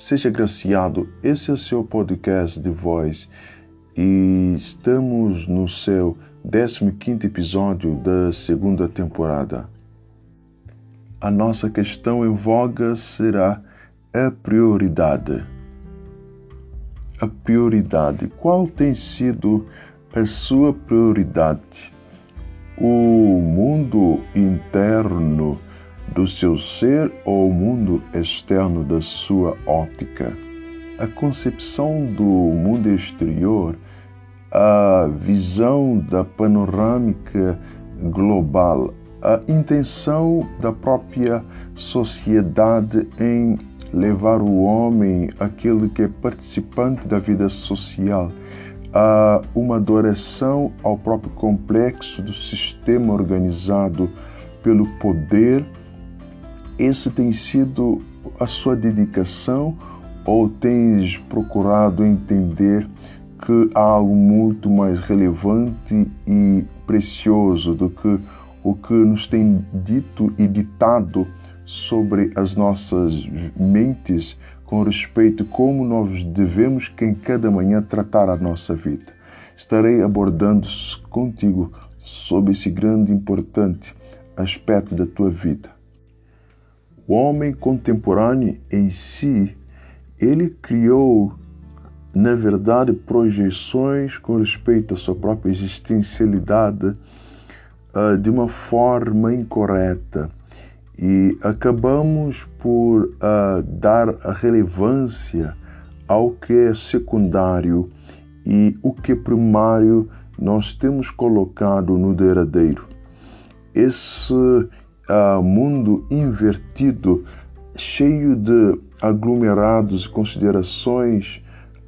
Seja graciado, esse é o seu podcast de voz e estamos no seu 15 episódio da segunda temporada. A nossa questão em voga será a prioridade. A prioridade. Qual tem sido a sua prioridade? O mundo interno do seu ser ou o mundo externo da sua ótica. A concepção do mundo exterior, a visão da panorâmica global, a intenção da própria sociedade em levar o homem, aquele que é participante da vida social, a uma adoração ao próprio complexo do sistema organizado pelo poder esse tem sido a sua dedicação ou tens procurado entender que há algo muito mais relevante e precioso do que o que nos tem dito e ditado sobre as nossas mentes com respeito a como nós devemos em cada manhã tratar a nossa vida. Estarei abordando contigo sobre esse grande e importante aspecto da tua vida. O homem contemporâneo em si, ele criou, na verdade, projeções com respeito à sua própria existencialidade uh, de uma forma incorreta. E acabamos por uh, dar relevância ao que é secundário e o que é primário nós temos colocado no derradeiro. Esse uh, mundo invertido, cheio de aglomerados e considerações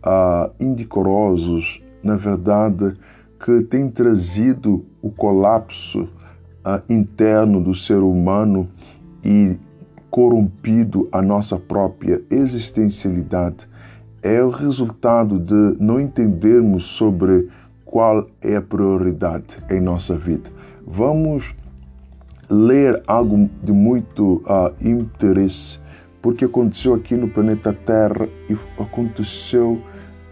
uh, indecorosos, na verdade, que tem trazido o colapso uh, interno do ser humano e corrompido a nossa própria existencialidade, é o resultado de não entendermos sobre qual é a prioridade em nossa vida. Vamos ler algo de muito uh, interesse, porque aconteceu aqui no planeta Terra e aconteceu,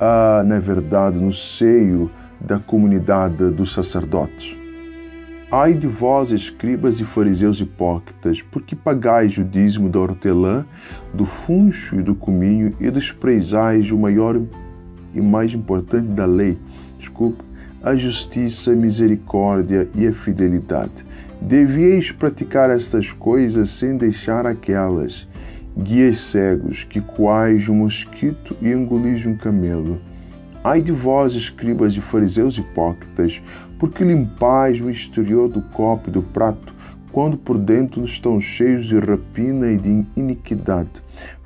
uh, na verdade, no seio da comunidade dos sacerdotes. Ai de vós, escribas e fariseus hipócritas, porque pagais o dízimo da hortelã, do funcho e do cominho e desprezais o maior e mais importante da lei, desculpa, a justiça, a misericórdia e a fidelidade. Devieis praticar estas coisas sem deixar aquelas. Guias cegos, que coais um mosquito e engolis um camelo. Ai de vós, escribas e fariseus hipócritas, porque limpais o exterior do copo e do prato, quando por dentro estão cheios de rapina e de iniquidade.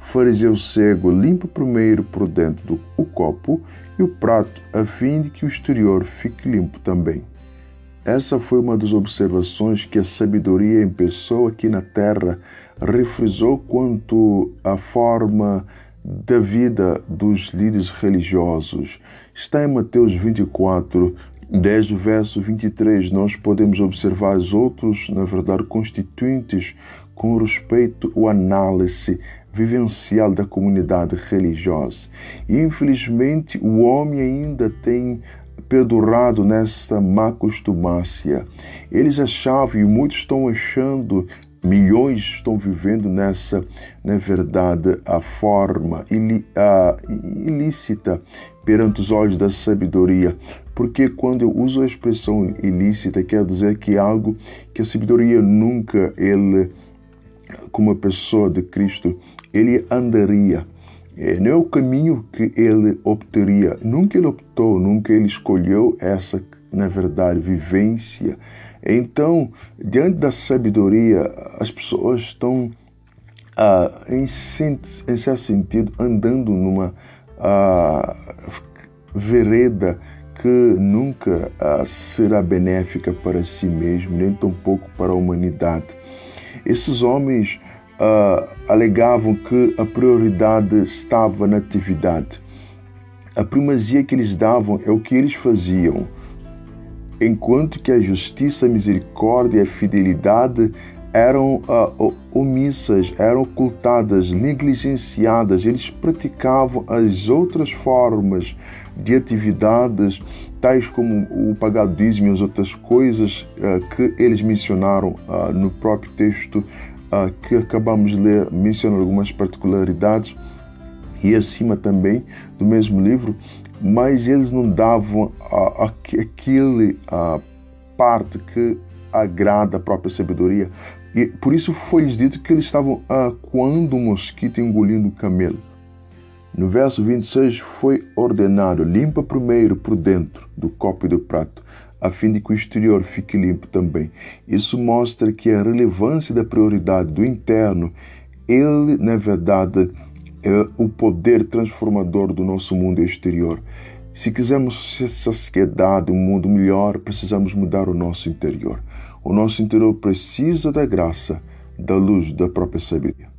Fariseu cego, limpa primeiro por dentro do, o copo e o prato, a fim de que o exterior fique limpo também. Essa foi uma das observações que a sabedoria em pessoa aqui na Terra refrisou quanto à forma da vida dos líderes religiosos. Está em Mateus 24, desde o verso 23, nós podemos observar os outros, na verdade, constituintes com respeito à análise vivencial da comunidade religiosa. E, infelizmente, o homem ainda tem perdurado nessa má costumácia. Eles achavam, e muitos estão achando, milhões estão vivendo nessa, na verdade, a forma a, ilícita perante os olhos da sabedoria. Porque quando eu uso a expressão ilícita, quer dizer que é algo que a sabedoria nunca, ele, como pessoa de Cristo, ele andaria não é o caminho que ele optaria. Nunca ele optou, nunca ele escolheu essa, na verdade, vivência. Então, diante da sabedoria, as pessoas estão, ah, em, em, certo sentido, andando numa ah, vereda que nunca ah, será benéfica para si mesmo, nem tampouco para a humanidade. Esses homens uh, alegavam que a prioridade estava na atividade. A primazia que eles davam é o que eles faziam, enquanto que a justiça, a misericórdia e a fidelidade eram uh, omissas, eram ocultadas, negligenciadas. Eles praticavam as outras formas de atividades, tais como o pagadismo e as outras coisas uh, que eles mencionaram uh, no próprio texto que acabamos de ler, mencionam algumas particularidades e acima também do mesmo livro, mas eles não davam aquele parte que agrada a própria sabedoria. E por isso foi-lhes dito que eles estavam quando o mosquito engolindo o camelo. No verso 26 foi ordenado: limpa primeiro por dentro do copo e do prato, a fim de que o exterior fique limpo também. Isso mostra que a relevância da prioridade do interno, ele, na verdade, é o poder transformador do nosso mundo exterior. Se quisermos essa sociedade, um mundo melhor, precisamos mudar o nosso interior. O nosso interior precisa da graça, da luz da própria sabedoria.